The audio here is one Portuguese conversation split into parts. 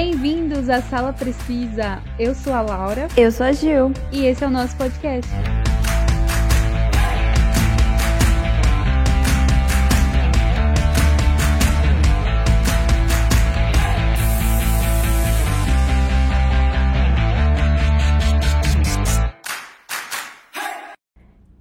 Bem-vindos à Sala Precisa. Eu sou a Laura. Eu sou a Gil. E esse é o nosso podcast.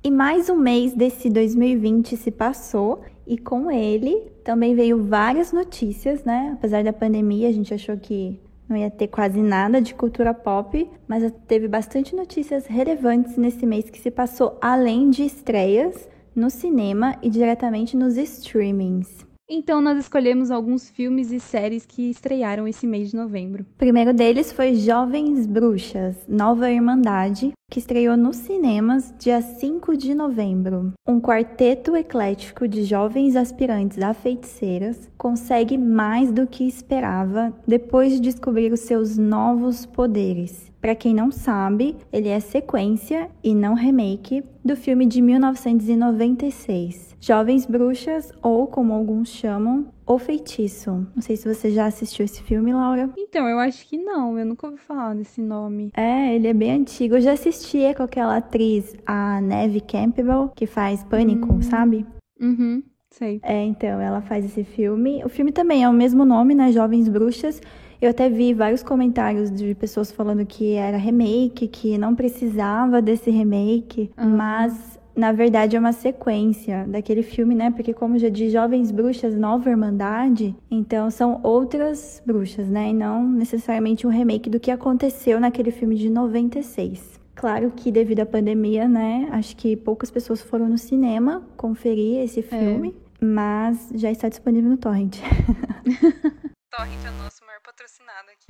E mais um mês desse 2020 se passou e com ele também veio várias notícias, né? Apesar da pandemia, a gente achou que não ia ter quase nada de cultura pop, mas teve bastante notícias relevantes nesse mês que se passou, além de estreias no cinema e diretamente nos streamings. Então nós escolhemos alguns filmes e séries que estrearam esse mês de novembro. O primeiro deles foi Jovens Bruxas, Nova Irmandade, que estreou nos cinemas dia 5 de novembro. Um quarteto eclético de jovens aspirantes a feiticeiras consegue mais do que esperava depois de descobrir os seus novos poderes. Para quem não sabe, ele é sequência e não remake do filme de 1996, Jovens Bruxas, ou como alguns chamam, O Feitiço. Não sei se você já assistiu esse filme, Laura. Então, eu acho que não, eu nunca ouvi falar desse nome. É, ele é bem antigo. Eu já assisti com aquela atriz, a Neve Campbell, que faz Pânico, hum. sabe? Uhum. Sei. É, então, ela faz esse filme. O filme também é o mesmo nome, né? Jovens Bruxas. Eu até vi vários comentários de pessoas falando que era remake, que não precisava desse remake, uhum. mas na verdade é uma sequência daquele filme, né? Porque como já diz Jovens Bruxas Nova Irmandade, então são outras bruxas, né? E não necessariamente um remake do que aconteceu naquele filme de 96. Claro que devido à pandemia, né? Acho que poucas pessoas foram no cinema conferir esse é. filme, é. mas já está disponível no Torrent. Torrent é o nosso maior patrocinado aqui.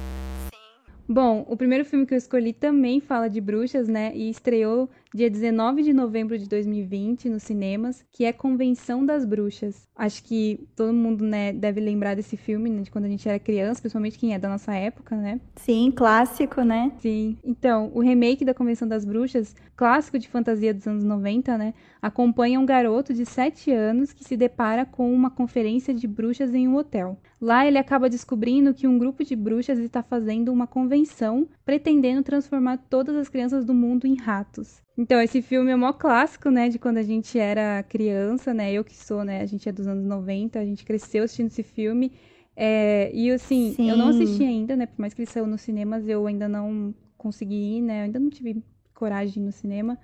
Sim. Bom, o primeiro filme que eu escolhi também fala de bruxas, né? E estreou dia 19 de novembro de 2020 nos cinemas, que é Convenção das Bruxas. Acho que todo mundo, né, deve lembrar desse filme, né, de quando a gente era criança, principalmente quem é da nossa época, né? Sim, clássico, né? Sim. Então, o remake da Convenção das Bruxas, clássico de fantasia dos anos 90, né, acompanha um garoto de 7 anos que se depara com uma conferência de bruxas em um hotel. Lá ele acaba descobrindo que um grupo de bruxas está fazendo uma convenção pretendendo transformar todas as crianças do mundo em ratos. Então, esse filme é o maior clássico, né, de quando a gente era criança, né? Eu que sou, né, a gente é dos anos 90, a gente cresceu assistindo esse filme. É, e assim, Sim. eu não assisti ainda, né? Por mais que ele saiu nos cinemas, eu ainda não consegui ir, né? Eu ainda não tive coragem de ir no cinema.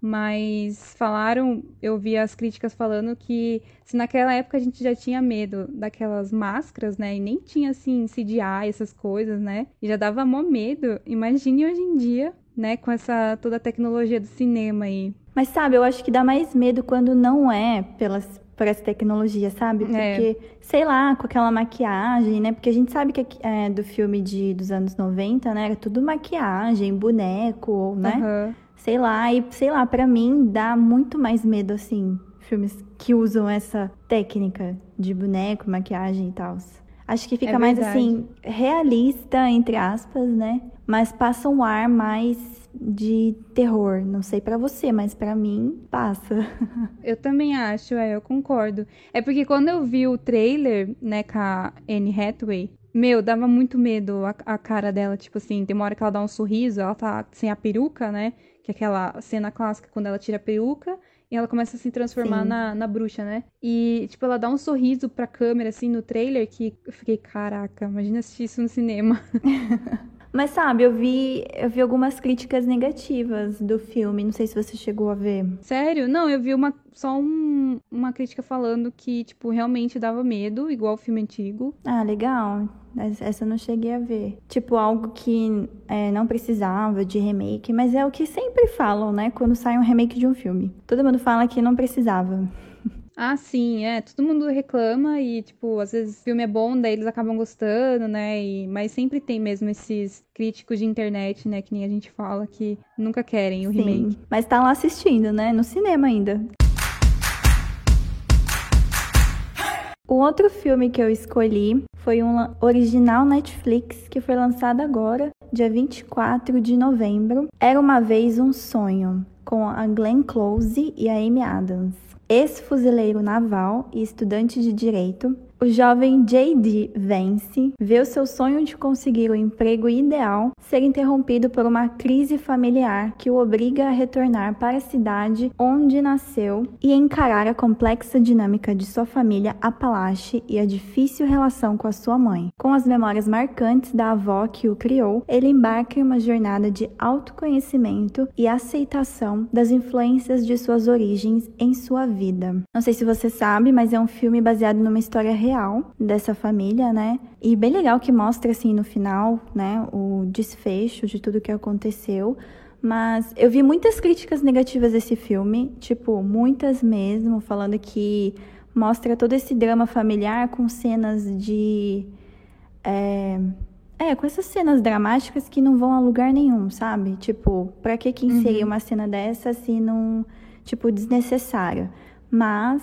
Mas falaram, eu vi as críticas falando que se naquela época a gente já tinha medo daquelas máscaras, né? E nem tinha assim CGI, essas coisas, né? E já dava mó medo. Imagine hoje em dia né, com essa toda a tecnologia do cinema aí. Mas sabe, eu acho que dá mais medo quando não é pelas por essa tecnologia, sabe? É. Porque, é. sei lá, com aquela maquiagem, né? Porque a gente sabe que é do filme de, dos anos 90, né? Era tudo maquiagem, boneco, né? Uhum. Sei lá, e sei lá, para mim dá muito mais medo, assim, filmes que usam essa técnica de boneco, maquiagem e tal. Acho que fica é mais assim, realista, entre aspas, né? Mas passa um ar mais de terror. Não sei para você, mas para mim passa. Eu também acho, é, eu concordo. É porque quando eu vi o trailer, né, com a Anne Hathaway, meu, dava muito medo a, a, cara dela, tipo assim, tem uma hora que ela dá um sorriso, ela tá sem a peruca, né? Que é aquela cena clássica quando ela tira a peruca e ela começa a se transformar na, na bruxa, né? E, tipo, ela dá um sorriso pra câmera, assim, no trailer, que eu fiquei, caraca, imagina assistir isso no cinema. Mas sabe, eu vi, eu vi algumas críticas negativas do filme. Não sei se você chegou a ver. Sério? Não, eu vi uma, só um, uma crítica falando que, tipo, realmente dava medo, igual o filme antigo. Ah, legal. Essa eu não cheguei a ver. Tipo, algo que é, não precisava de remake, mas é o que sempre falam, né? Quando sai um remake de um filme. Todo mundo fala que não precisava. Ah, sim, é. Todo mundo reclama e, tipo, às vezes o filme é bom, daí eles acabam gostando, né? E... Mas sempre tem mesmo esses críticos de internet, né? Que nem a gente fala, que nunca querem o sim, remake. Mas tá lá assistindo, né? No cinema ainda. O outro filme que eu escolhi foi um original Netflix que foi lançado agora, dia 24 de novembro. Era uma vez um sonho, com a Glenn Close e a Amy Adams. Ex-fuzileiro naval e estudante de direito, O jovem JD Vance vê o seu sonho de conseguir o emprego ideal ser interrompido por uma crise familiar que o obriga a retornar para a cidade onde nasceu e encarar a complexa dinâmica de sua família Apalache e a difícil relação com a sua mãe. Com as memórias marcantes da avó que o criou, ele embarca em uma jornada de autoconhecimento e aceitação das influências de suas origens em sua vida. Não sei se você sabe, mas é um filme baseado numa história real dessa família, né? E bem legal que mostra assim no final, né, o desfecho de tudo que aconteceu. Mas eu vi muitas críticas negativas desse filme, tipo, muitas mesmo, falando que mostra todo esse drama familiar com cenas de. É, é, com essas cenas dramáticas que não vão a lugar nenhum, sabe? Tipo, pra que que inserir uhum. uma cena dessa se não. Tipo, desnecessária. Mas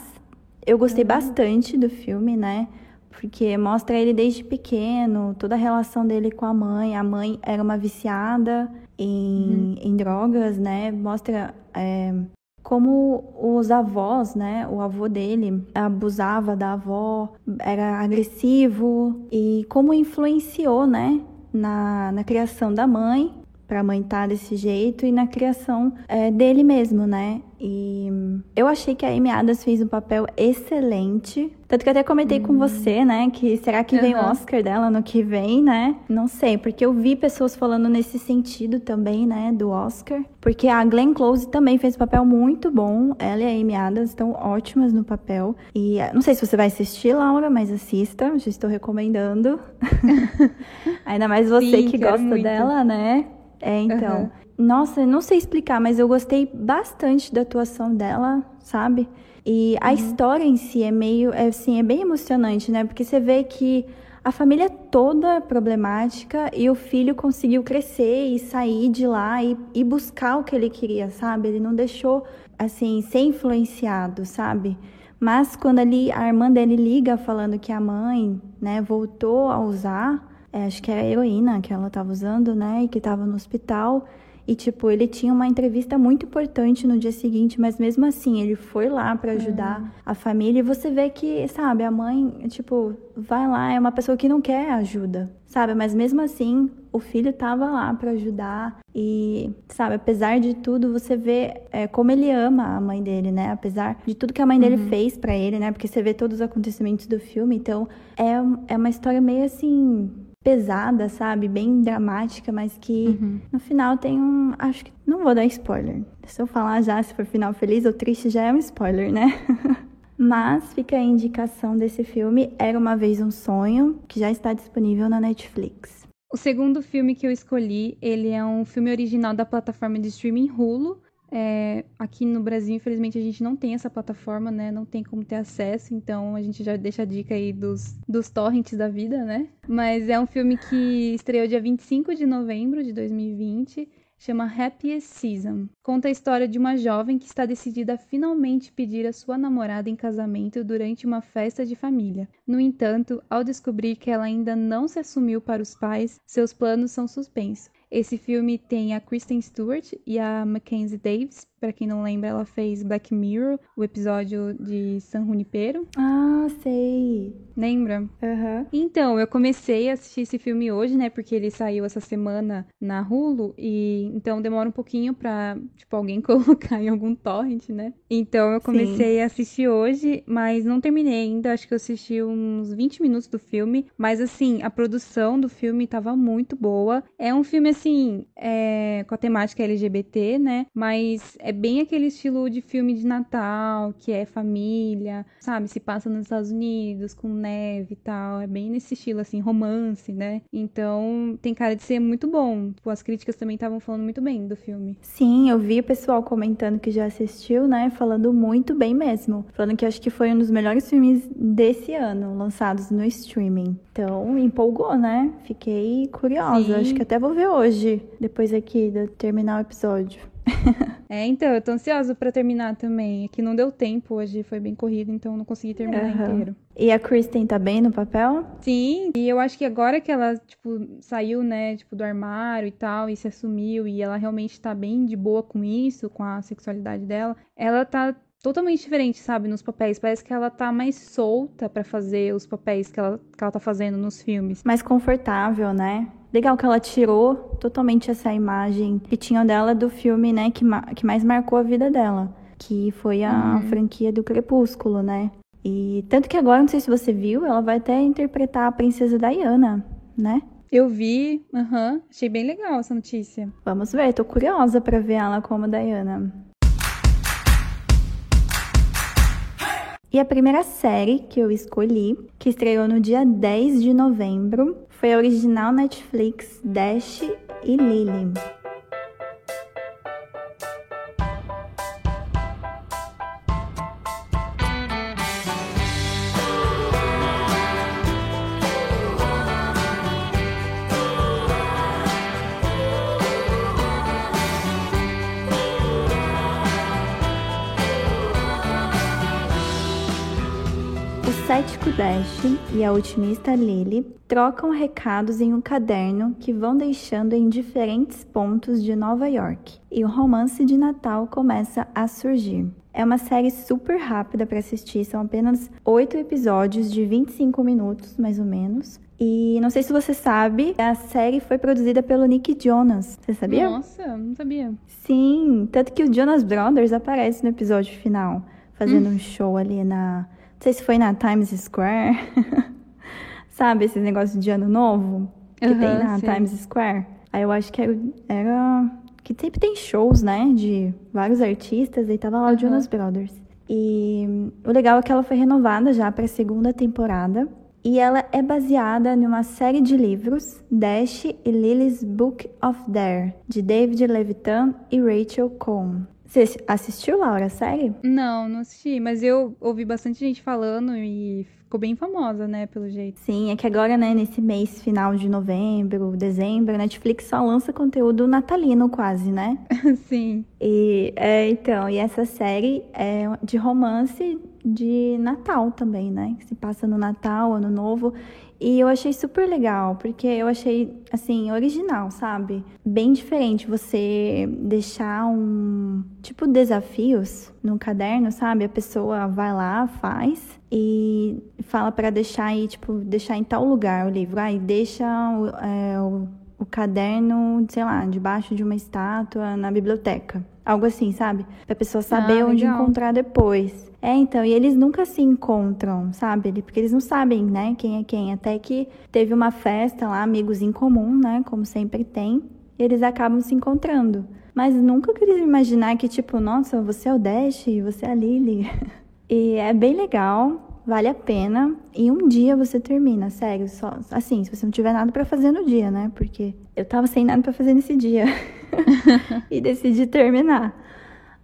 eu gostei bastante do filme, né? Porque mostra ele desde pequeno, toda a relação dele com a mãe. A mãe era uma viciada em, uhum. em drogas, né? Mostra é, como os avós, né? O avô dele abusava da avó, era agressivo e como influenciou, né? Na, na criação da mãe para a mãe estar tá desse jeito e na criação é, dele mesmo, né? E eu achei que a Amy Adams fez um papel excelente. Tanto que eu até comentei com você, né? Que será que vem o Oscar dela no que vem, né? Não sei, porque eu vi pessoas falando nesse sentido também, né? Do Oscar. Porque a Glenn Close também fez um papel muito bom. Ela e a Amy Adams estão ótimas no papel. E não sei se você vai assistir, Laura, mas assista. Já estou recomendando. Ainda mais você Sim, que gosta muito. dela, né? É, então. Uhum. Nossa, não sei explicar, mas eu gostei bastante da atuação dela, sabe? E a uhum. história em si é meio, é, assim, é bem emocionante, né? Porque você vê que a família toda é problemática e o filho conseguiu crescer e sair de lá e, e buscar o que ele queria, sabe? Ele não deixou, assim, ser influenciado, sabe? Mas quando ali a irmã dele liga falando que a mãe, né, voltou a usar, é, acho que é a heroína que ela estava usando, né, e que estava no hospital. E, tipo, ele tinha uma entrevista muito importante no dia seguinte, mas mesmo assim, ele foi lá para ajudar uhum. a família. E você vê que, sabe, a mãe, tipo, vai lá, é uma pessoa que não quer ajuda, sabe? Mas mesmo assim, o filho tava lá para ajudar. E, sabe, apesar de tudo, você vê é, como ele ama a mãe dele, né? Apesar de tudo que a mãe dele uhum. fez para ele, né? Porque você vê todos os acontecimentos do filme. Então, é, é uma história meio assim pesada, sabe? Bem dramática, mas que uhum. no final tem um. Acho que. Não vou dar spoiler. Se eu falar já se for final feliz ou triste, já é um spoiler, né? mas fica a indicação desse filme Era uma Vez um Sonho, que já está disponível na Netflix. O segundo filme que eu escolhi, ele é um filme original da plataforma de streaming Hulu, é, aqui no Brasil, infelizmente, a gente não tem essa plataforma, né? Não tem como ter acesso, então a gente já deixa a dica aí dos, dos torrents da vida, né? Mas é um filme que estreou dia 25 de novembro de 2020 chama Happiest Season. Conta a história de uma jovem que está decidida a finalmente pedir a sua namorada em casamento durante uma festa de família. No entanto, ao descobrir que ela ainda não se assumiu para os pais, seus planos são suspensos. Esse filme tem a Kristen Stewart e a Mackenzie Davis. Para quem não lembra, ela fez Black Mirror, o episódio de San Junipero. Ah, sei. Lembra? Uhum. Então, eu comecei a assistir esse filme hoje, né? Porque ele saiu essa semana na Hulu. E então demora um pouquinho pra, tipo, alguém colocar em algum torrent, né? Então eu comecei Sim. a assistir hoje, mas não terminei ainda. Acho que eu assisti uns 20 minutos do filme. Mas assim, a produção do filme tava muito boa. É um filme, assim, é, com a temática LGBT, né? Mas é bem aquele estilo de filme de Natal, que é família, sabe? Se passa nos Estados Unidos, com neve e tal. É bem nesse estilo, assim, romance, né? Então tem cara de ser muito bom. Tipo, as críticas também estavam falando muito bem do filme. Sim, eu vi o pessoal comentando que já assistiu, né? Falando muito bem mesmo. Falando que acho que foi um dos melhores filmes desse ano, lançados no streaming. Então, empolgou, né? Fiquei curiosa. Sim. Acho que até vou ver hoje, depois aqui de terminar o episódio. é, então, eu tô ansiosa para terminar também. Aqui não deu tempo, hoje foi bem corrido, então não consegui terminar uhum. inteiro. E a Kristen tá bem no papel? Sim, e eu acho que agora que ela, tipo, saiu, né, tipo, do armário e tal, e se assumiu, e ela realmente tá bem de boa com isso, com a sexualidade dela, ela tá totalmente diferente, sabe, nos papéis. Parece que ela tá mais solta para fazer os papéis que ela, que ela tá fazendo nos filmes. Mais confortável, né? Legal que ela tirou totalmente essa imagem que tinham dela do filme, né, que, que mais marcou a vida dela, que foi a uhum. franquia do Crepúsculo, né? E tanto que agora, não sei se você viu, ela vai até interpretar a princesa Diana, né? Eu vi, aham, uhum, achei bem legal essa notícia. Vamos ver, tô curiosa para ver ela como Diana. E a primeira série que eu escolhi, que estreou no dia 10 de novembro, foi a original Netflix Dash e Lily. Cético Dash e a otimista Lily trocam recados em um caderno que vão deixando em diferentes pontos de Nova York, e o romance de Natal começa a surgir. É uma série super rápida para assistir, são apenas oito episódios de 25 minutos, mais ou menos. E não sei se você sabe, a série foi produzida pelo Nick Jonas. Você sabia? Nossa, não sabia. Sim, tanto que o Jonas Brothers aparece no episódio final, fazendo hum. um show ali na sei se foi na Times Square. Sabe esses negócios de ano novo que uhum, tem na sim. Times Square? Aí eu acho que era, que sempre tem shows, né, de vários artistas, e tava lá uhum. o Jonas Brothers. E o legal é que ela foi renovada já para a segunda temporada. E ela é baseada numa série de livros, Dash e Lily's Book of Dare, de David Levitan e Rachel Cohn. Você assistiu, Laura, a série? Não, não assisti, mas eu ouvi bastante gente falando e ficou bem famosa, né, pelo jeito. Sim, é que agora, né, nesse mês final de novembro, dezembro, a Netflix só lança conteúdo natalino quase, né? Sim. E, é, então, e essa série é de romance de Natal também, né? Que se passa no Natal, Ano Novo. E eu achei super legal, porque eu achei, assim, original, sabe? Bem diferente você deixar um, tipo, desafios no caderno, sabe? A pessoa vai lá, faz e fala para deixar aí, tipo, deixar em tal lugar o livro. Aí deixa é, o, o caderno, sei lá, debaixo de uma estátua na biblioteca. Algo assim, sabe? Pra pessoa saber ah, onde encontrar depois. É, então, e eles nunca se encontram, sabe? Porque eles não sabem, né, quem é quem. Até que teve uma festa lá, amigos em comum, né, como sempre tem, e eles acabam se encontrando. Mas nunca queria imaginar que, tipo, nossa, você é o Dash, você é a Lily. e é bem legal, vale a pena. E um dia você termina, sério. Só, assim, se você não tiver nada para fazer no dia, né? Porque eu tava sem nada para fazer nesse dia. e decidi terminar.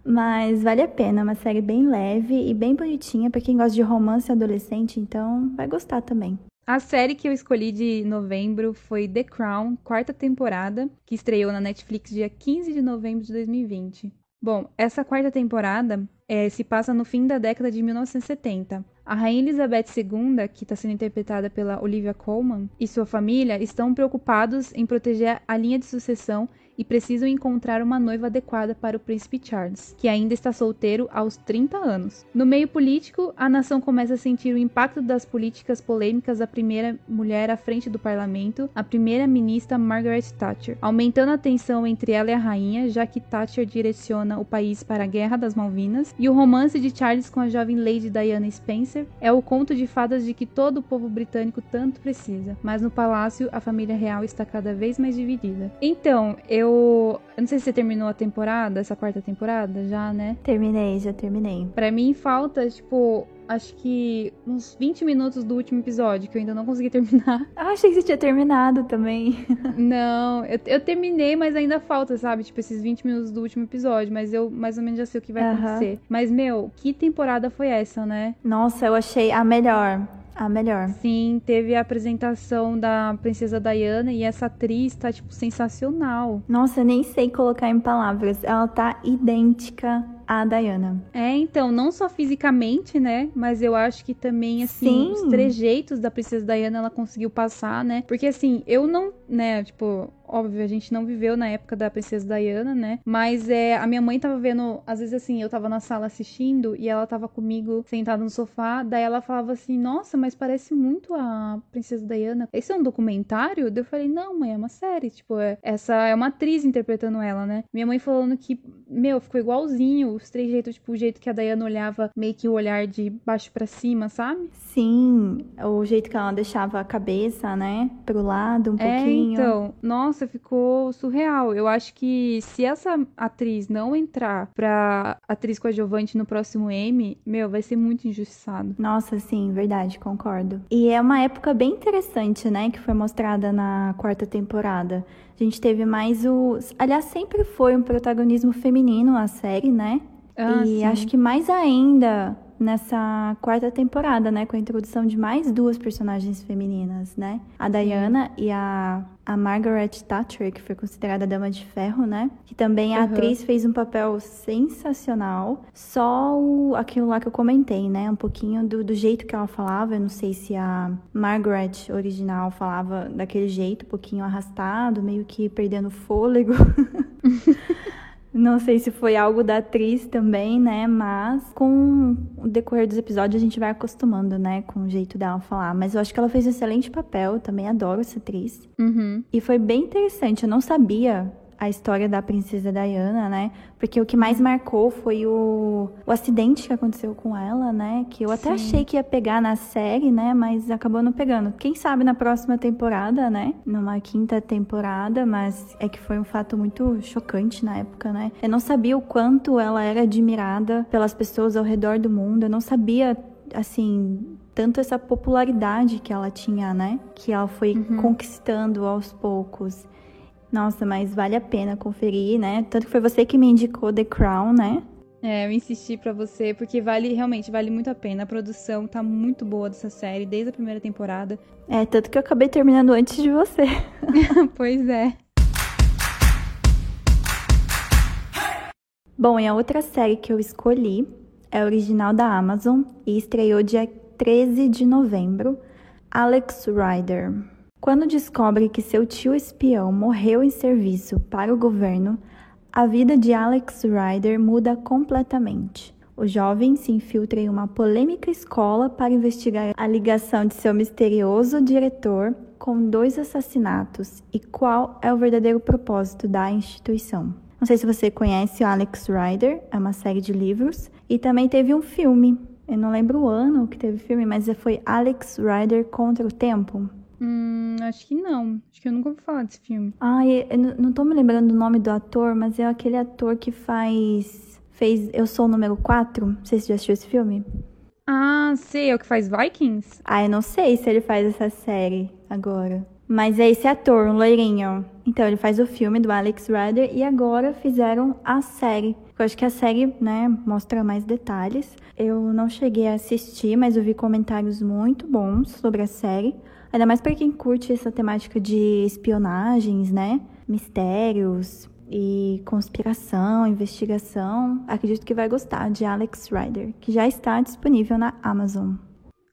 Mas vale a pena, é uma série bem leve e bem bonitinha para quem gosta de romance adolescente, então vai gostar também. A série que eu escolhi de novembro foi The Crown, quarta temporada, que estreou na Netflix dia 15 de novembro de 2020. Bom, essa quarta temporada é, se passa no fim da década de 1970. A Rainha Elizabeth II, que está sendo interpretada pela Olivia Colman, e sua família estão preocupados em proteger a linha de sucessão e precisam encontrar uma noiva adequada para o príncipe Charles, que ainda está solteiro aos 30 anos. No meio político, a nação começa a sentir o impacto das políticas polêmicas da primeira mulher à frente do parlamento, a primeira-ministra Margaret Thatcher, aumentando a tensão entre ela e a rainha, já que Thatcher direciona o país para a Guerra das Malvinas, e o romance de Charles com a jovem Lady Diana Spencer é o conto de fadas de que todo o povo britânico tanto precisa, mas no palácio a família real está cada vez mais dividida. Então, eu eu. Eu não sei se você terminou a temporada, essa quarta temporada já, né? Terminei, já terminei. Pra mim falta, tipo, acho que uns 20 minutos do último episódio, que eu ainda não consegui terminar. Ah, achei que você tinha terminado também. não, eu, eu terminei, mas ainda falta, sabe? Tipo, esses 20 minutos do último episódio. Mas eu mais ou menos já sei o que vai acontecer. Mas, meu, que temporada foi essa, né? Nossa, eu achei a melhor. A melhor. Sim, teve a apresentação da Princesa Diana e essa atriz tá, tipo, sensacional. Nossa, nem sei colocar em palavras. Ela tá idêntica a Diana. É, então, não só fisicamente, né? Mas eu acho que também, assim, Sim. os trejeitos da Princesa Diana ela conseguiu passar, né? Porque, assim, eu não, né, tipo, óbvio, a gente não viveu na época da Princesa Diana, né? Mas é, a minha mãe tava vendo, às vezes assim, eu tava na sala assistindo e ela tava comigo sentada no sofá, daí ela falava assim: "Nossa, mas parece muito a Princesa Diana. Esse é um documentário?" Daí eu falei: "Não, mãe, é uma série, tipo, é, essa é uma atriz interpretando ela, né?" Minha mãe falando que, meu, ficou igualzinho os três jeitos, tipo, o jeito que a Diana olhava, meio que o olhar de baixo para cima, sabe? Sim, o jeito que ela deixava a cabeça, né, pro lado um É, pouquinho. então, nossa, ficou surreal. Eu acho que se essa atriz não entrar pra atriz coadjuvante no próximo M, meu, vai ser muito injustiçado. Nossa, sim, verdade, concordo. E é uma época bem interessante, né, que foi mostrada na quarta temporada. A gente teve mais o. Aliás, sempre foi um protagonismo feminino a série, né? Ah, e sim. acho que mais ainda nessa quarta temporada, né? Com a introdução de mais duas personagens femininas, né? A Diana e a, a Margaret Thatcher, que foi considerada a Dama de Ferro, né? Que também a Uhum. atriz fez um papel sensacional. Só o, aquilo lá que eu comentei, né? Um pouquinho do, do jeito que ela falava. Eu não sei se a Margaret original falava daquele jeito, um pouquinho arrastado, meio que perdendo fôlego. Não sei se foi algo da atriz também, né? Mas com o decorrer dos episódios a gente vai acostumando, né? Com o jeito dela falar. Mas eu acho que ela fez um excelente papel. Eu também adoro essa atriz. Uhum. E foi bem interessante. Eu não sabia a história da princesa Diana, né? Porque o que mais marcou foi o, o acidente que aconteceu com ela, né? Que eu até Sim. achei que ia pegar na série, né? Mas acabou não pegando. Quem sabe na próxima temporada, né? Numa quinta temporada, mas é que foi um fato muito chocante na época, né? Eu não sabia o quanto ela era admirada pelas pessoas ao redor do mundo. Eu não sabia, assim, tanto essa popularidade que ela tinha, né? Que ela foi conquistando aos poucos. Nossa, mas vale a pena conferir, né? Tanto que foi você que me indicou The Crown, né? É, eu insisti pra você, porque vale, realmente, vale muito a pena. A produção tá muito boa dessa série, desde a primeira temporada. É, tanto que eu acabei terminando antes de você. pois é. Bom, e a outra série que eu escolhi é original da Amazon e estreou dia 13 de novembro, Alex Rider. Quando descobre que seu tio espião morreu em serviço para o governo, a vida de Alex Rider muda completamente. O jovem se infiltra em uma polêmica escola para investigar a ligação de seu misterioso diretor com dois assassinatos e qual é o verdadeiro propósito da instituição. Não sei se você conhece o Alex Rider, é uma série de livros, e também teve um filme. Eu não lembro o ano que teve filme, mas foi Alex Rider contra o Tempo. Hum, acho que não. Acho que eu nunca ouvi falar desse filme. Ai, eu não- tô me lembrando do nome do ator, mas é aquele ator que faz. fez Eu Sou o Número 4. Não sei se você já assistiu esse filme. Ah, sei, é o que faz Vikings? Ah, eu não sei se ele faz essa série agora. Mas é esse ator, um loirinho. Então, ele faz o filme do Alex Rider e agora fizeram a série. Eu acho que a série, né, mostra mais detalhes. Eu não cheguei a assistir, mas eu vi comentários muito bons sobre a série. Ainda mais para quem curte essa temática de espionagens, né? Mistérios e conspiração, investigação. Acredito que vai gostar de Alex Rider, que já está disponível na Amazon.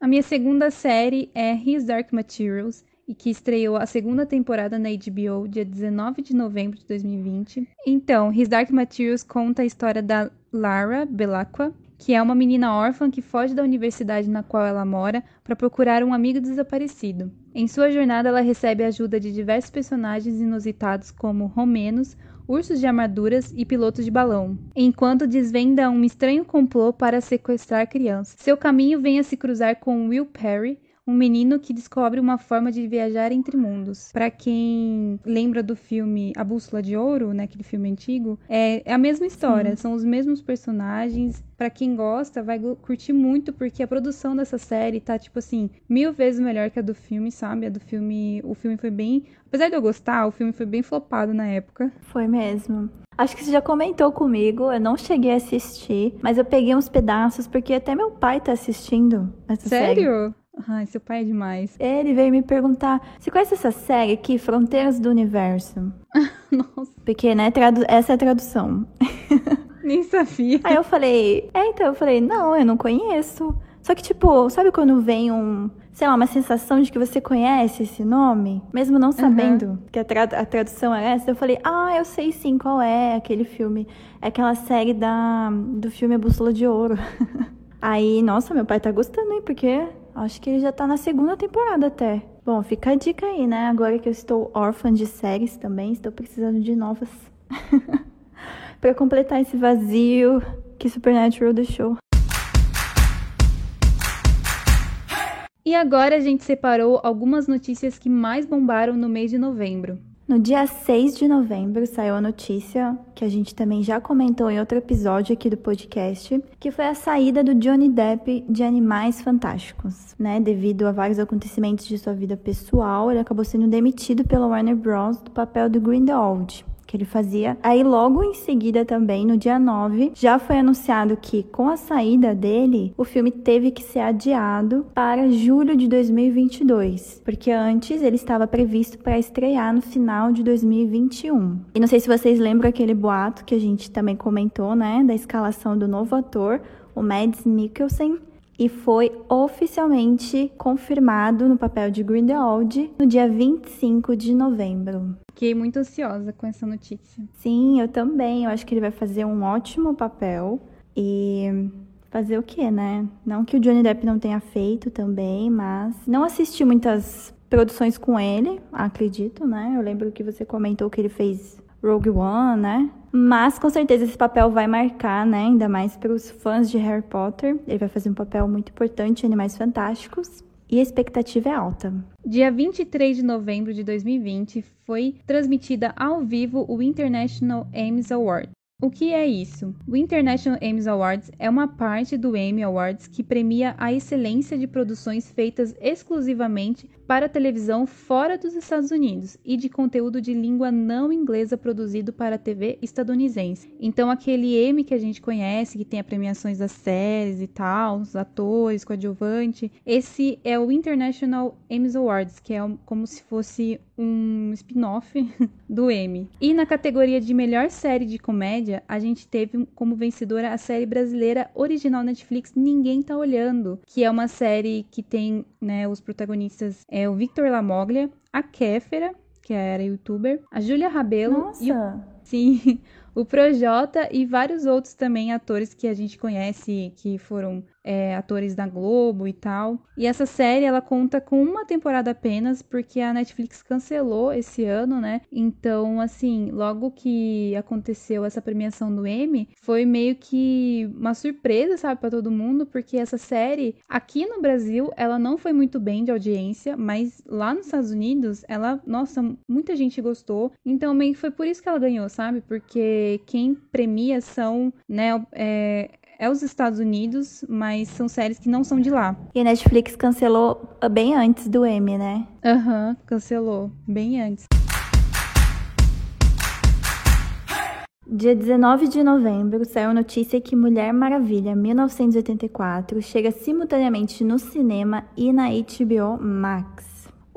A minha segunda série é His Dark Materials, e que estreou a segunda temporada na HBO dia 19 de novembro de 2020. Então, His Dark Materials conta a história da Lara Belacqua, que é uma menina órfã que foge da universidade na qual ela mora para procurar um amigo desaparecido. Em sua jornada, ela recebe a ajuda de diversos personagens inusitados como romenos, ursos de armaduras e pilotos de balão, enquanto desvenda um estranho complô para sequestrar crianças. Seu caminho vem a se cruzar com Will Perry, um menino que descobre uma forma de viajar entre mundos. Para quem lembra do filme A Bússola de Ouro, né, aquele filme antigo, é, é a mesma história, são os mesmos personagens. Para quem gosta, vai curtir muito porque a produção dessa série tá tipo assim, mil vezes melhor que a do filme, sabe? A do filme, o filme foi bem, apesar de eu gostar, o filme foi bem flopado na época. Foi mesmo. Acho que você já comentou comigo, eu não cheguei a assistir, mas eu peguei uns pedaços porque até meu pai tá assistindo essa série. Sério? Ai, seu pai é demais. Ele veio me perguntar: Você conhece essa série aqui, Fronteiras do Universo? Nossa. Porque, né, tradu- essa é a tradução. Nem sabia. Aí eu falei, é, então eu falei, não, eu não conheço. Só que, tipo, sabe quando vem um, sei lá, uma sensação de que você conhece esse nome, mesmo não sabendo uhum. que a, tra a, tradução é essa? Eu falei, ah, eu sei sim qual é aquele filme. É aquela série da, do filme A Bússola de Ouro. Aí, nossa, meu pai tá gostando, hein? Porque acho que ele já tá na segunda temporada até. Bom, fica a dica aí, né? Agora que eu estou órfã de séries também, estou precisando de novas. para completar esse vazio que Supernatural deixou. E agora a gente separou algumas notícias que mais bombaram no mês de novembro. No dia 6 de novembro saiu a notícia, que a gente também já comentou em outro episódio aqui do podcast, que foi a saída do Johnny Depp de Animais Fantásticos, né? Devido a vários acontecimentos de sua vida pessoal, ele acabou sendo demitido pela Warner Bros. do papel do Grindelwald, que ele fazia. Aí logo em seguida também, no dia 9, já foi anunciado que com a saída dele, o filme teve que ser adiado para julho de 2022, porque antes ele estava previsto para estrear no final de 2021. E não sei se vocês lembram aquele boato que a gente também comentou, né, da escalação do novo ator, o Mads Mikkelsen, e foi oficialmente confirmado no papel de Grindelwald no dia 25 de novembro. Fiquei muito ansiosa com essa notícia. Sim, eu também. Eu acho que ele vai fazer um ótimo papel e fazer o quê, né? Não que o Johnny Depp não tenha feito também, mas não assisti muitas produções com ele, acredito, né? Eu lembro que você comentou que ele fez Rogue One, né? Mas com certeza esse papel vai marcar, né? Ainda mais para os fãs de Harry Potter. Ele vai fazer um papel muito importante em Animais Fantásticos. E a expectativa é alta. Dia 23 de novembro de 2020 foi transmitida ao vivo o International Ames Award. O que é isso? O International Emmy Awards é uma parte do Emmy Awards que premia a excelência de produções feitas exclusivamente para televisão fora dos Estados Unidos e de conteúdo de língua não inglesa produzido para a TV estadunidense. Então, aquele Emmy que a gente conhece, que tem a premiações das séries e tal, os atores, coadjuvante, esse é o International Emmy Awards, que é como se fosse um spin-off do Emmy. E na categoria de melhor série de comédia, a gente teve como vencedora a série brasileira original Netflix Ninguém Tá Olhando, que é uma série que tem, né, os protagonistas é o Victor Lamoglia, a Kéfera, que era youtuber, a Júlia Rabelo Nossa. e o... sim, o Projota e vários outros também atores que a gente conhece que foram é, atores da Globo e tal. E essa série ela conta com uma temporada apenas, porque a Netflix cancelou esse ano, né? Então, assim, logo que aconteceu essa premiação do Emmy, foi meio que uma surpresa, sabe, para todo mundo, porque essa série aqui no Brasil ela não foi muito bem de audiência, mas lá nos Estados Unidos ela, nossa, muita gente gostou. Então, meio que foi por isso que ela ganhou, sabe? Porque quem premia são, né, é, é os Estados Unidos, mas são séries que não são de lá. E a Netflix cancelou bem antes do M, né? Aham, uhum, cancelou bem antes. Dia 19 de novembro saiu a notícia que Mulher Maravilha 1984 chega simultaneamente no cinema e na HBO Max.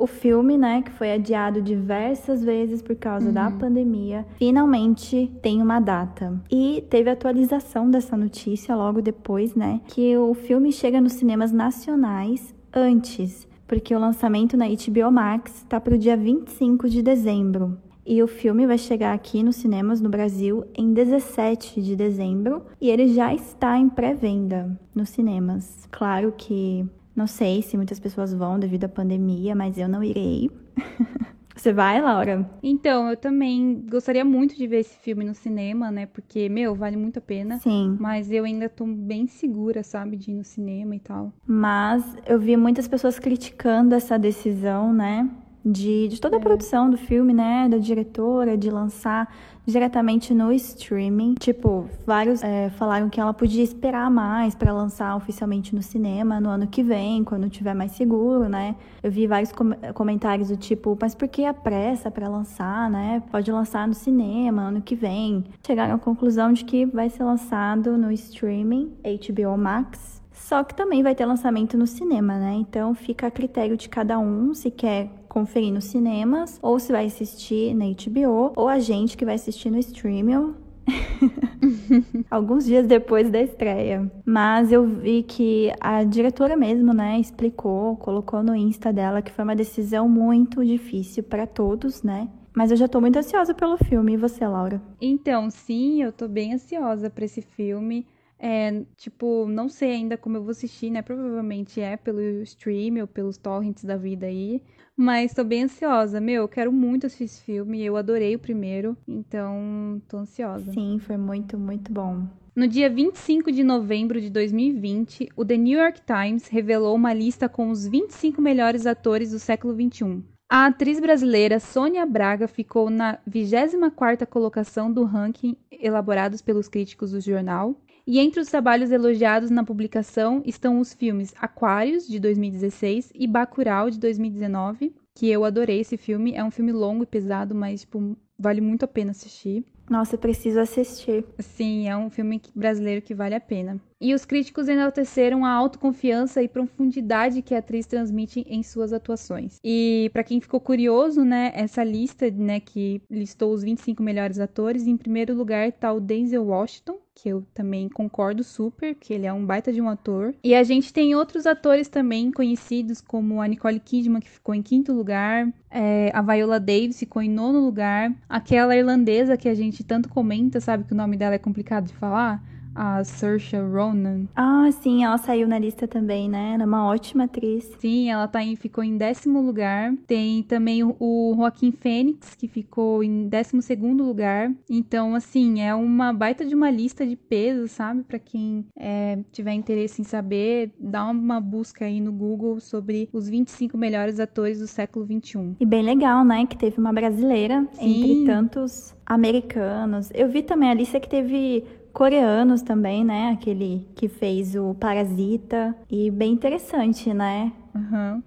O filme, né, que foi adiado diversas vezes por causa uhum. da pandemia, finalmente tem uma data. E teve atualização dessa notícia logo depois, né, que o filme chega nos cinemas nacionais antes, porque o lançamento na HBO Max está para o dia 25 de dezembro. E o filme vai chegar aqui nos cinemas no Brasil em 17 de dezembro e ele já está em pré-venda nos cinemas. Claro que não sei se muitas pessoas vão devido à pandemia, mas eu não irei. Você vai, Laura? Então, eu também gostaria muito de ver esse filme no cinema, né? Porque, meu, vale muito a pena. Sim. Mas eu ainda tô bem segura, sabe, de ir no cinema e tal. Mas eu vi muitas pessoas criticando essa decisão, né? De, de toda a é. produção do filme, né? Da diretora, de lançar diretamente no streaming. Tipo, vários é, falaram que ela podia esperar mais para lançar oficialmente no cinema no ano que vem, quando tiver mais seguro, né? Eu vi vários com comentários do tipo, mas por que a pressa para lançar, né? Pode lançar no cinema ano que vem. Chegaram à conclusão de que vai ser lançado no streaming HBO Max. Só que também vai ter lançamento no cinema, né? Então fica a critério de cada um se quer conferir nos cinemas, ou se vai assistir na HBO, ou a gente que vai assistir no streaming, Alguns dias depois da estreia. Mas eu vi que a diretora mesmo, né, explicou, colocou no Insta dela que foi uma decisão muito difícil para todos, né? Mas eu já tô muito ansiosa pelo filme. E você, Laura? Então, sim, eu tô bem ansiosa para esse filme. É, tipo, não sei ainda como eu vou assistir, né? Provavelmente é pelo stream ou pelos torrents da vida aí. Mas tô bem ansiosa. Meu, eu quero muito assistir esse filme. Eu adorei o primeiro, então tô ansiosa. Sim, foi muito, muito bom. No dia 25 de novembro de 2020, o The New York Times revelou uma lista com os 25 melhores atores do século XXI. A atriz brasileira Sônia Braga ficou na 24ª colocação do ranking elaborados pelos críticos do jornal e entre os trabalhos elogiados na publicação estão os filmes Aquários, de 2016, e Bacurau, de 2019, que eu adorei esse filme. É um filme longo e pesado, mas tipo, vale muito a pena assistir. Nossa, eu preciso assistir. Sim, é um filme brasileiro que vale a pena. E os críticos enalteceram a autoconfiança e profundidade que a atriz transmite em suas atuações. E para quem ficou curioso, né, essa lista, né, que listou os 25 melhores atores, em primeiro lugar está o Denzel Washington, que eu também concordo super, que ele é um baita de um ator. E a gente tem outros atores também conhecidos, como a Nicole Kidman, que ficou em quinto lugar, é, a Viola Davis ficou em nono lugar, aquela irlandesa que a gente tanto comenta, sabe que o nome dela é complicado de falar? A Saoirse Ronan. Ah, sim, ela saiu na lista também, né? Era uma ótima atriz. Sim, ela tá em, ficou em décimo lugar. Tem também o, o Joaquim Fênix, que ficou em décimo segundo lugar. Então, assim, é uma baita de uma lista de peso, sabe? Para quem é, tiver interesse em saber, dá uma busca aí no Google sobre os 25 melhores atores do século 21. E bem legal, né? Que teve uma brasileira Sim. entre tantos americanos. Eu vi também a lista que teve coreanos também, né? Aquele que fez o Parasita. E bem interessante, né? Uhum.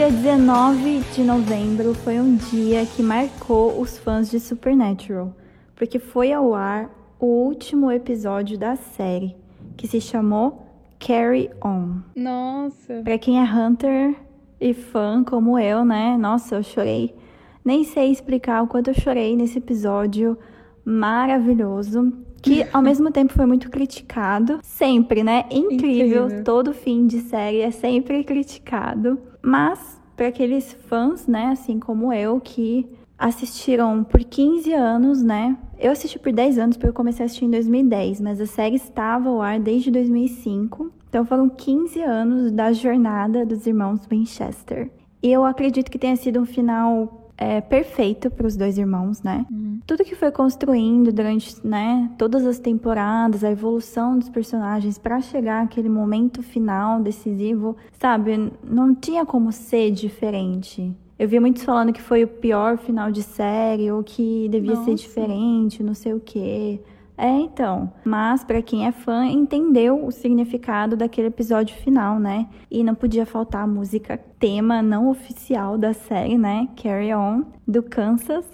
Dia 19 de novembro foi um dia que marcou os fãs de Supernatural, porque foi ao ar o último episódio da série, que se chamou Carry On. Nossa! Pra quem é Hunter e fã como eu, né? Nossa, eu chorei. Nem sei explicar o quanto eu chorei nesse episódio maravilhoso que ao mesmo tempo foi muito criticado, sempre, né? Incrível, Incrível. todo fim de série é sempre criticado, mas para aqueles fãs, né, assim como eu, que assistiram por 15 anos, né? Eu assisti por 10 anos, porque eu comecei a assistir em 2010, mas a série estava ao ar desde 2005. Então foram 15 anos da jornada dos irmãos Winchester. E eu acredito que tenha sido um final é, perfeito para os dois irmãos, né? Uhum. Tudo que foi construindo durante, né, todas as temporadas, a evolução dos personagens para chegar àquele momento final decisivo, sabe? Não tinha como ser diferente. Eu vi muitos falando que foi o pior final de série ou que devia Nossa. ser diferente, não sei o quê. É, então. Mas para quem é fã, entendeu o significado daquele episódio final, né? E não podia faltar a música tema não oficial da série, né? Carry On, do Kansas.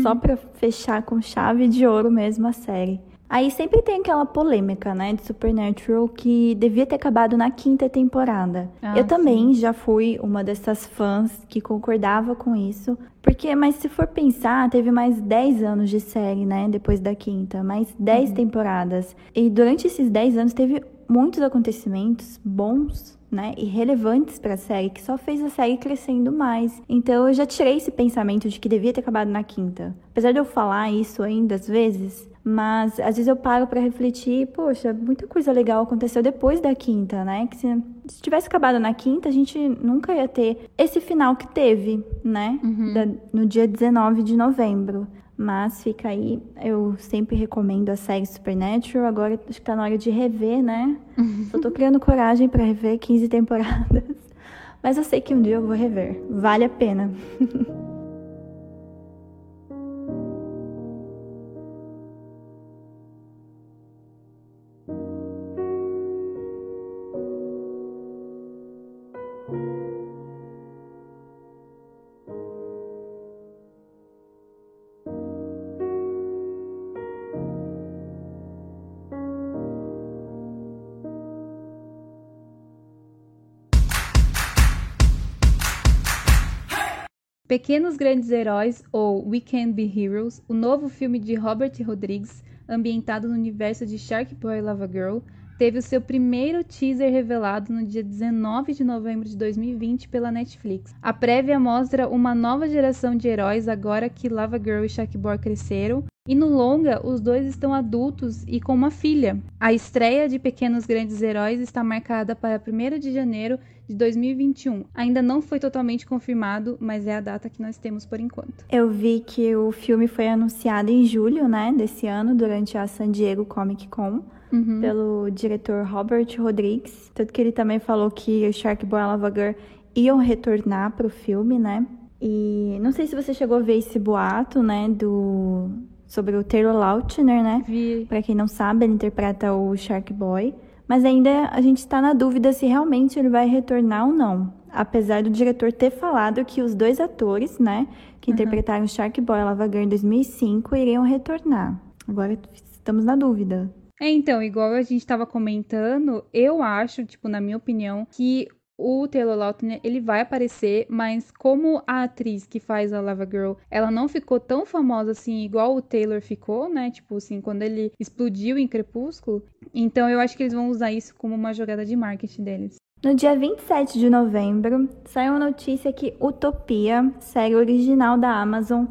Só para fechar com chave de ouro mesmo a série. Aí sempre tem aquela polêmica, né, de Supernatural que devia ter acabado na quinta temporada. Ah, eu também sim. já fui uma dessas fãs que concordava com isso, porque, mas se for pensar, teve mais 10 anos de série, né, depois da quinta, mais 10 uhum. temporadas. E durante esses 10 anos teve muitos acontecimentos bons né, e relevantes para a série, que só fez a série crescendo mais. Então eu já tirei esse pensamento de que devia ter acabado na quinta. Apesar de eu falar isso ainda às vezes, mas às vezes eu paro para refletir, poxa, muita coisa legal aconteceu depois da quinta, né? Que se, se, tivesse acabado na quinta, a gente nunca ia ter esse final que teve, né? Uhum. Da, no dia 19 de novembro. Mas fica aí, eu sempre recomendo a série Supernatural. Agora acho que tá na hora de rever, né? Uhum. Só tô criando coragem para rever 15 temporadas. Mas eu sei que um dia eu vou rever. Vale a pena. Pequenos Grandes Heróis ou We Can Be Heroes, o novo filme de Robert Rodrigues, ambientado no universo de Shark Boy Lava Girl, teve o seu primeiro teaser revelado no dia 19 de novembro de 2020 pela Netflix. A prévia mostra uma nova geração de heróis agora que Lava Girl e Shark Boy cresceram. E no longa, os dois estão adultos e com uma filha. A estreia de Pequenos Grandes Heróis está marcada para 1 de janeiro de 2021. Ainda não foi totalmente confirmado, mas é a data que nós temos por enquanto. Eu vi que o filme foi anunciado em julho, né, desse ano, durante a San Diego Comic Con uhum. pelo diretor Robert Rodrigues. Tanto que ele também falou que o Shark Boy e a Lava Girl iam retornar pro filme, né? E não sei se você chegou a ver esse boato, né, do sobre o Taylor Lautner, né? Vi. Pra quem não sabe, ele interpreta o Shark Boy. Mas ainda a gente está na dúvida se realmente ele vai retornar ou não. Apesar do diretor ter falado que os dois atores, né, que uhum. interpretaram Shark Boy e Lava Girl em 2005 iriam retornar. Agora estamos na dúvida. É, então, igual a gente estava comentando, eu acho, tipo, na minha opinião, que o Taylor Lautner, ele vai aparecer, mas como a atriz que faz a Lava Girl, ela não ficou tão famosa assim, igual o Taylor ficou, né? Tipo assim, quando ele explodiu em Crepúsculo. Então eu acho que eles vão usar isso como uma jogada de marketing deles. No dia 27 de novembro, saiu a notícia que Utopia, série original da Amazon,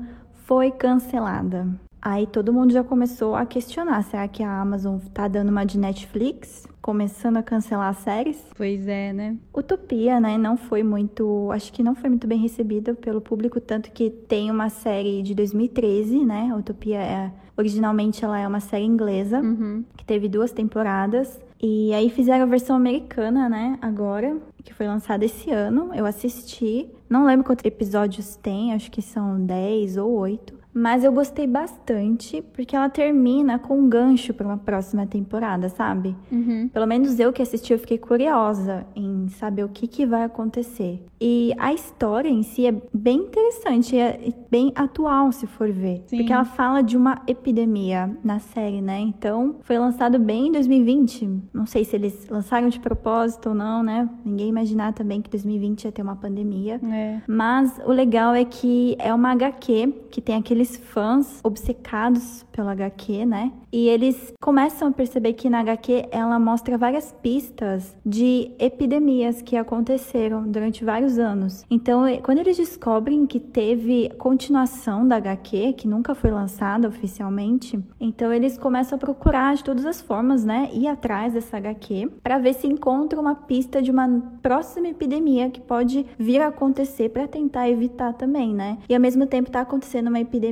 foi cancelada. Aí todo mundo já começou a questionar: será que a Amazon tá dando uma de Netflix? Começando a cancelar séries? Pois é, né? Utopia, né, não foi muito. Acho que não foi muito bem recebida pelo público, tanto que tem uma série de 2013, né? Utopia é. Originalmente ela é uma série inglesa, uhum. que teve duas temporadas. E aí fizeram a versão americana, né, agora, que foi lançada esse ano. Eu assisti. Não lembro quantos episódios tem, acho que são 10 ou 8. Mas eu gostei bastante porque ela termina com um gancho para uma próxima temporada, sabe? Uhum. Pelo menos eu que assisti, eu fiquei curiosa em saber o que, que vai acontecer. E a história em si é bem interessante, é bem atual, se for ver. Sim. Porque ela fala de uma epidemia na série, né? Então, foi lançado bem em 2020. Não sei se eles lançaram de propósito ou não, né? Ninguém imaginar também que 2020 ia ter uma pandemia. É. Mas o legal é que é uma HQ que tem aqueles fãs obcecados pela HQ, né? E eles começam a perceber que na HQ ela mostra várias pistas de epidemias que aconteceram durante vários anos. Então, quando eles descobrem que teve continuação da HQ, que nunca foi lançada oficialmente, então eles começam a procurar de todas as formas, né? Ir atrás dessa HQ para ver se encontra uma pista de uma próxima epidemia que pode vir a acontecer para tentar evitar também, né? E ao mesmo tempo tá acontecendo uma epidemia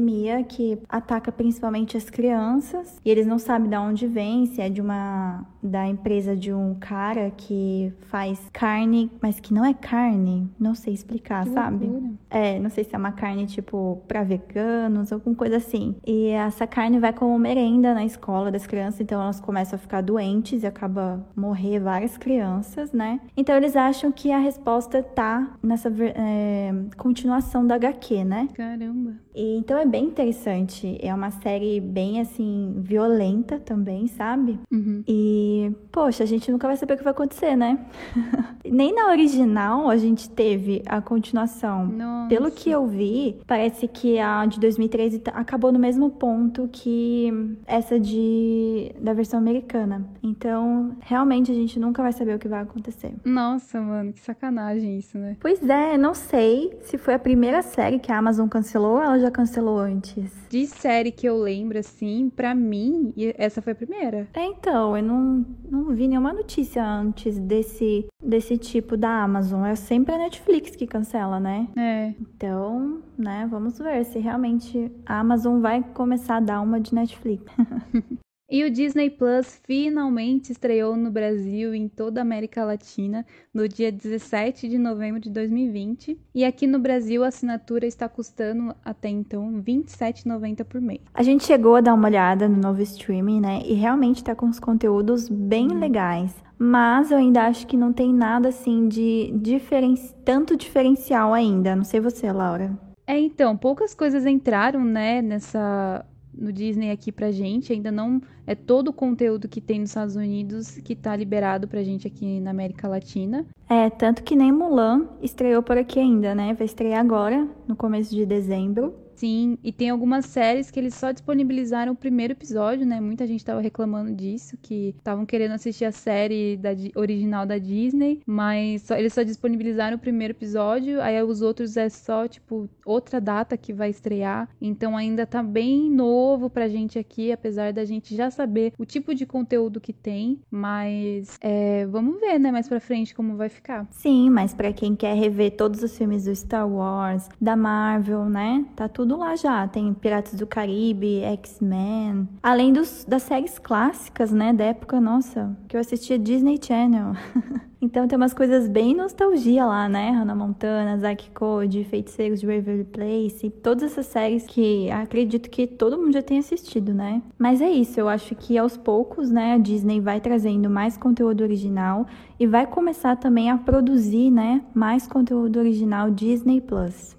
que ataca principalmente as crianças e eles não sabem de onde vem, se é de uma da empresa de um cara que faz carne, mas que não é carne, não sei explicar, que sabe? Loucura. É, não sei se é uma carne tipo para veganos, alguma coisa assim. E essa carne vai como merenda na escola das crianças, então elas começam a ficar doentes e acaba morrer várias crianças, né? Então eles acham que a resposta tá nessa é, continuação da HQ, né? Caramba. E, então é bem interessante. É uma série bem assim violenta também, sabe? Uhum. E poxa, a gente nunca vai saber o que vai acontecer, né? Nem na original a gente teve a continuação. Nossa. Pelo que eu vi, parece que a de 2013 acabou no mesmo ponto que essa de da versão americana. Então, realmente a gente nunca vai saber o que vai acontecer. Nossa, mano, que sacanagem isso, né? Pois é, não sei se foi a primeira série que a Amazon cancelou ou ela já cancelou antes. De série que eu lembro, assim, pra mim, essa foi a primeira. É, então, eu não, não vi nenhuma notícia antes desse, desse tipo da Amazon. É sempre a Netflix que cancela, né? É. Então, né, vamos ver se realmente a Amazon vai começar a dar uma de Netflix. E o Disney Plus finalmente estreou no Brasil e em toda a América Latina no dia 17 de novembro de 2020. E aqui no Brasil a assinatura está custando até então R$ 27,90 por mês. A gente chegou a dar uma olhada no novo streaming, né? E realmente está com os conteúdos bem hum. legais. Mas eu ainda acho que não tem nada assim de diferen... tanto diferencial ainda. Não sei você, Laura. É, então, poucas coisas entraram, né, nessa no Disney aqui pra gente. Ainda não é todo o conteúdo que tem nos Estados Unidos que tá liberado pra gente aqui na América Latina. É, tanto que nem Mulan estreou por aqui ainda, né? Vai estrear agora, no começo de dezembro. Sim, e tem algumas séries que eles só disponibilizaram o primeiro episódio, né? Muita gente tava reclamando disso, que estavam querendo assistir a série da, original da Disney, mas só, eles só disponibilizaram o primeiro episódio, aí os outros é só, tipo, outra data que vai estrear. Então ainda tá bem novo pra gente aqui, apesar da gente já saber o tipo de conteúdo que tem, mas é, vamos ver, né, mais pra frente como vai ficar. Sim, mas para quem quer rever todos os filmes do Star Wars, da Marvel, né, tá tudo tudo lá já. Tem Piratas do Caribe, X-Men. Além dos, das séries clássicas, né, da época, nossa, que eu assistia Disney Channel. então tem umas coisas bem nostalgia lá, né? Hannah Montana, Zack Code, Feiticeiros de Waverly Place. Todas essas séries que acredito que todo mundo já tem assistido, né? Mas é isso, eu acho que aos poucos, né, a Disney vai trazendo mais conteúdo original e vai começar também a produzir, né, mais conteúdo original Disney Plus.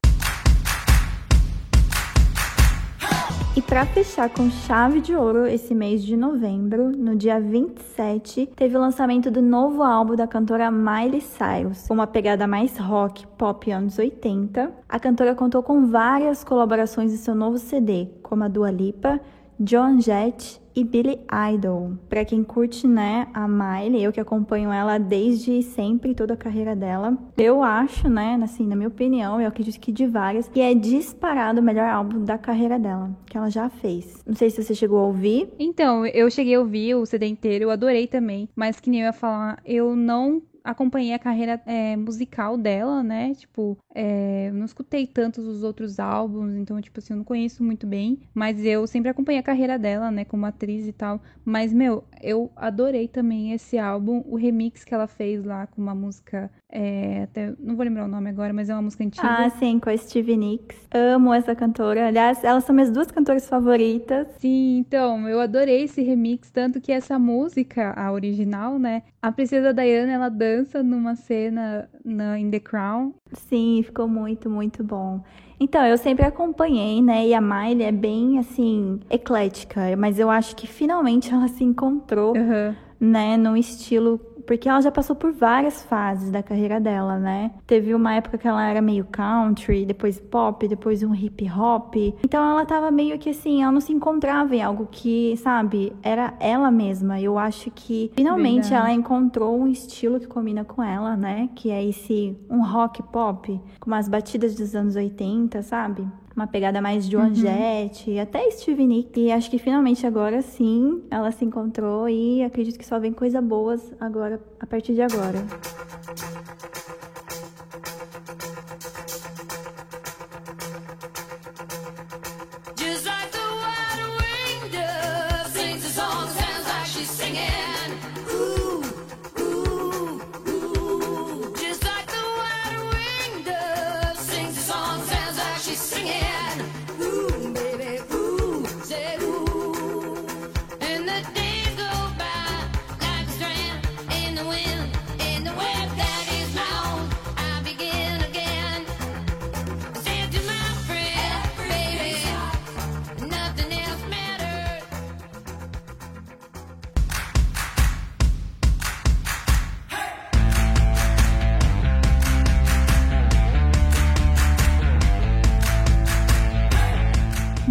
E para fechar com chave de ouro esse mês de novembro, no dia 27, teve o lançamento do novo álbum da cantora Miley Cyrus, com uma pegada mais rock, pop anos 80. A cantora contou com várias colaborações em seu novo CD, como a Dua Lipa, John Jett e Billy Idol. Para quem curte, né, a Miley, eu que acompanho ela desde sempre, toda a carreira dela, eu acho, né, assim, na minha opinião, eu acredito que de várias, que é disparado o melhor álbum da carreira dela, que ela já fez. Não sei se você chegou a ouvir. Então, eu cheguei a ouvir o CD inteiro, eu adorei também, mas que nem eu ia falar, eu não acompanhei a carreira é, musical dela, né? Tipo, é, não escutei tantos os outros álbuns, então, tipo assim, eu não conheço muito bem. Mas eu sempre acompanhei a carreira dela, né? Como atriz e tal. Mas, meu, eu adorei também esse álbum, o remix que ela fez lá com uma música é, até, não vou lembrar o nome agora, mas é uma música antiga. Ah, sim, com a Stevie Nicks. Amo essa cantora. Aliás, elas são minhas duas cantoras favoritas. Sim, então, eu adorei esse remix, tanto que essa música, a original, né? A princesa Diana, ela dança numa cena na In The Crown. Sim, ficou muito, muito bom. Então, eu sempre acompanhei, né? E a Miley é bem, assim, eclética. Mas eu acho que finalmente ela se encontrou, uhum. né? Num estilo porque ela já passou por várias fases da carreira dela, né? Teve uma época que ela era meio country, depois pop, depois um hip hop. Então ela tava meio que assim, ela não se encontrava em algo que, sabe, era ela mesma. Eu acho que finalmente Verdade. ela encontrou um estilo que combina com ela, né? Que é esse um rock pop, com umas batidas dos anos 80, sabe? Uma pegada mais de One uhum. Até Stevie Nicks. E acho que finalmente agora sim ela se encontrou e acredito que só vem coisa boas agora, a partir de agora.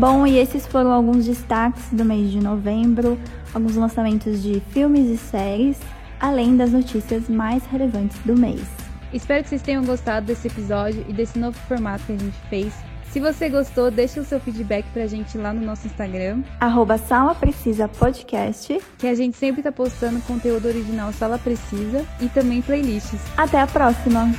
Bom, e esses foram alguns destaques do mês de novembro, alguns lançamentos de filmes e séries, além das notícias mais relevantes do mês. Espero que vocês tenham gostado desse episódio e desse novo formato que a gente fez. Se você gostou, deixa o seu feedback pra gente lá no nosso Instagram. Arroba Sala Precisa Podcast. Que a gente sempre tá postando conteúdo original Sala Precisa e também playlists. Até a próxima!